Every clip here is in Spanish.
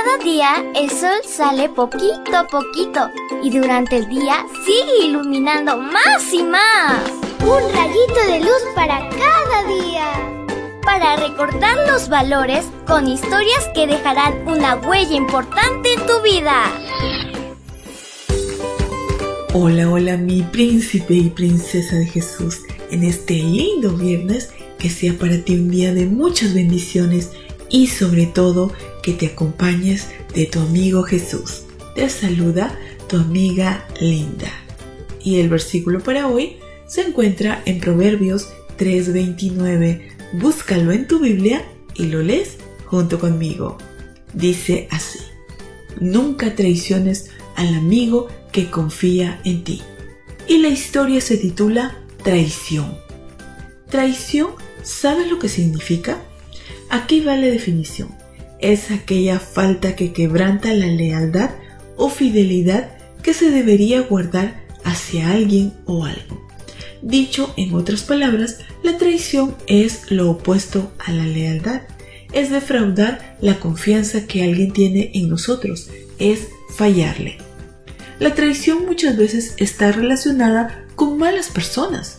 Cada día el sol sale poquito a poquito y durante el día sigue iluminando más y más. Un rayito de luz para cada día. Para recordar los valores con historias que dejarán una huella importante en tu vida. Hola, hola mi príncipe y princesa de Jesús. En este lindo viernes, que sea para ti un día de muchas bendiciones y sobre todo que te acompañes de tu amigo Jesús. Te saluda tu amiga Linda. Y el versículo para hoy se encuentra en Proverbios 3:29. Búscalo en tu Biblia y lo lees junto conmigo. Dice así, nunca traiciones al amigo que confía en ti. Y la historia se titula Traición. Traición, ¿sabes lo que significa? Aquí va la definición es aquella falta que quebranta la lealtad o fidelidad que se debería guardar hacia alguien o algo. Dicho en otras palabras, la traición es lo opuesto a la lealtad. Es defraudar la confianza que alguien tiene en nosotros, es fallarle. La traición muchas veces está relacionada con malas personas,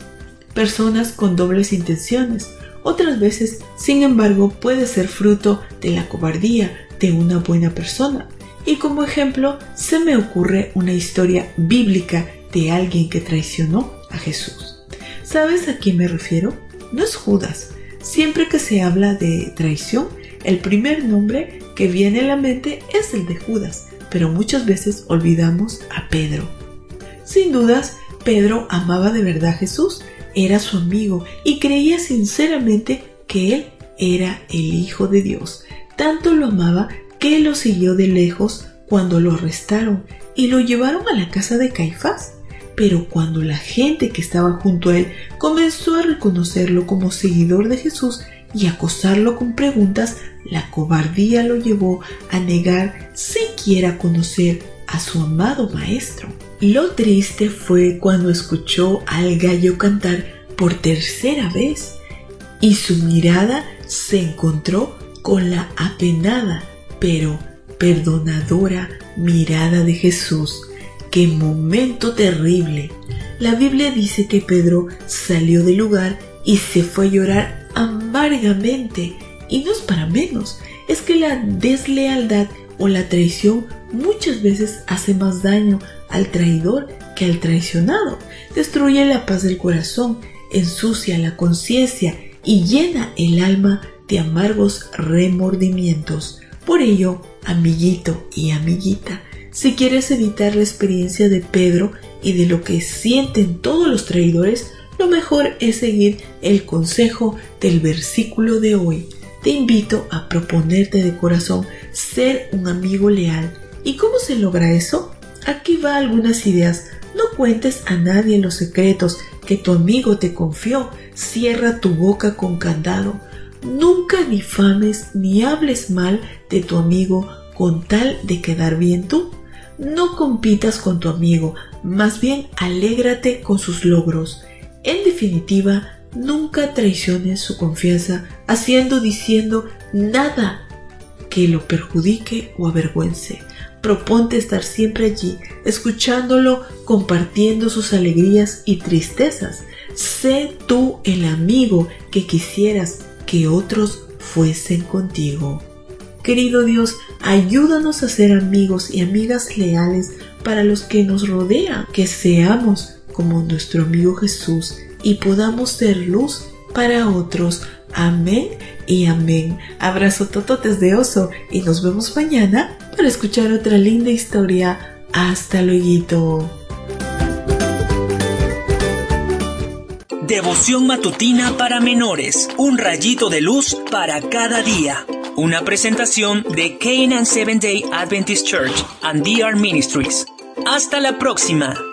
personas con dobles intenciones, otras veces, sin embargo, puede ser fruto de la cobardía de una buena persona. Y como ejemplo, se me ocurre una historia bíblica de alguien que traicionó a Jesús. ¿Sabes a quién me refiero? No es Judas. Siempre que se habla de traición, el primer nombre que viene a la mente es el de Judas, pero muchas veces olvidamos a Pedro. Sin dudas, Pedro amaba de verdad a Jesús era su amigo y creía sinceramente que él era el Hijo de Dios. Tanto lo amaba que lo siguió de lejos cuando lo arrestaron y lo llevaron a la casa de Caifás. Pero cuando la gente que estaba junto a él comenzó a reconocerlo como seguidor de Jesús y acosarlo con preguntas, la cobardía lo llevó a negar siquiera conocer a su amado maestro. Lo triste fue cuando escuchó al gallo cantar por tercera vez y su mirada se encontró con la apenada pero perdonadora mirada de Jesús. ¡Qué momento terrible! La Biblia dice que Pedro salió del lugar y se fue a llorar amargamente. Y no es para menos, es que la deslealtad o la traición muchas veces hace más daño al traidor que al traicionado. Destruye la paz del corazón, ensucia la conciencia y llena el alma de amargos remordimientos. Por ello, amiguito y amiguita, si quieres evitar la experiencia de Pedro y de lo que sienten todos los traidores, lo mejor es seguir el consejo del versículo de hoy. Te invito a proponerte de corazón ser un amigo leal. ¿Y cómo se logra eso? Aquí va algunas ideas. No cuentes a nadie los secretos que tu amigo te confió. Cierra tu boca con candado. Nunca difames ni hables mal de tu amigo con tal de quedar bien tú. No compitas con tu amigo, más bien alégrate con sus logros. En definitiva, nunca traiciones su confianza haciendo diciendo nada que lo perjudique o avergüence. Proponte estar siempre allí, escuchándolo, compartiendo sus alegrías y tristezas. Sé tú el amigo que quisieras que otros fuesen contigo. Querido Dios, ayúdanos a ser amigos y amigas leales para los que nos rodean, que seamos como nuestro amigo Jesús y podamos ser luz para otros. Amén y amén. Abrazo tototes de oso y nos vemos mañana para escuchar otra linda historia. Hasta luego. Devoción matutina para menores. Un rayito de luz para cada día. Una presentación de Canaan Seventh Day Adventist Church and DR Ministries. Hasta la próxima.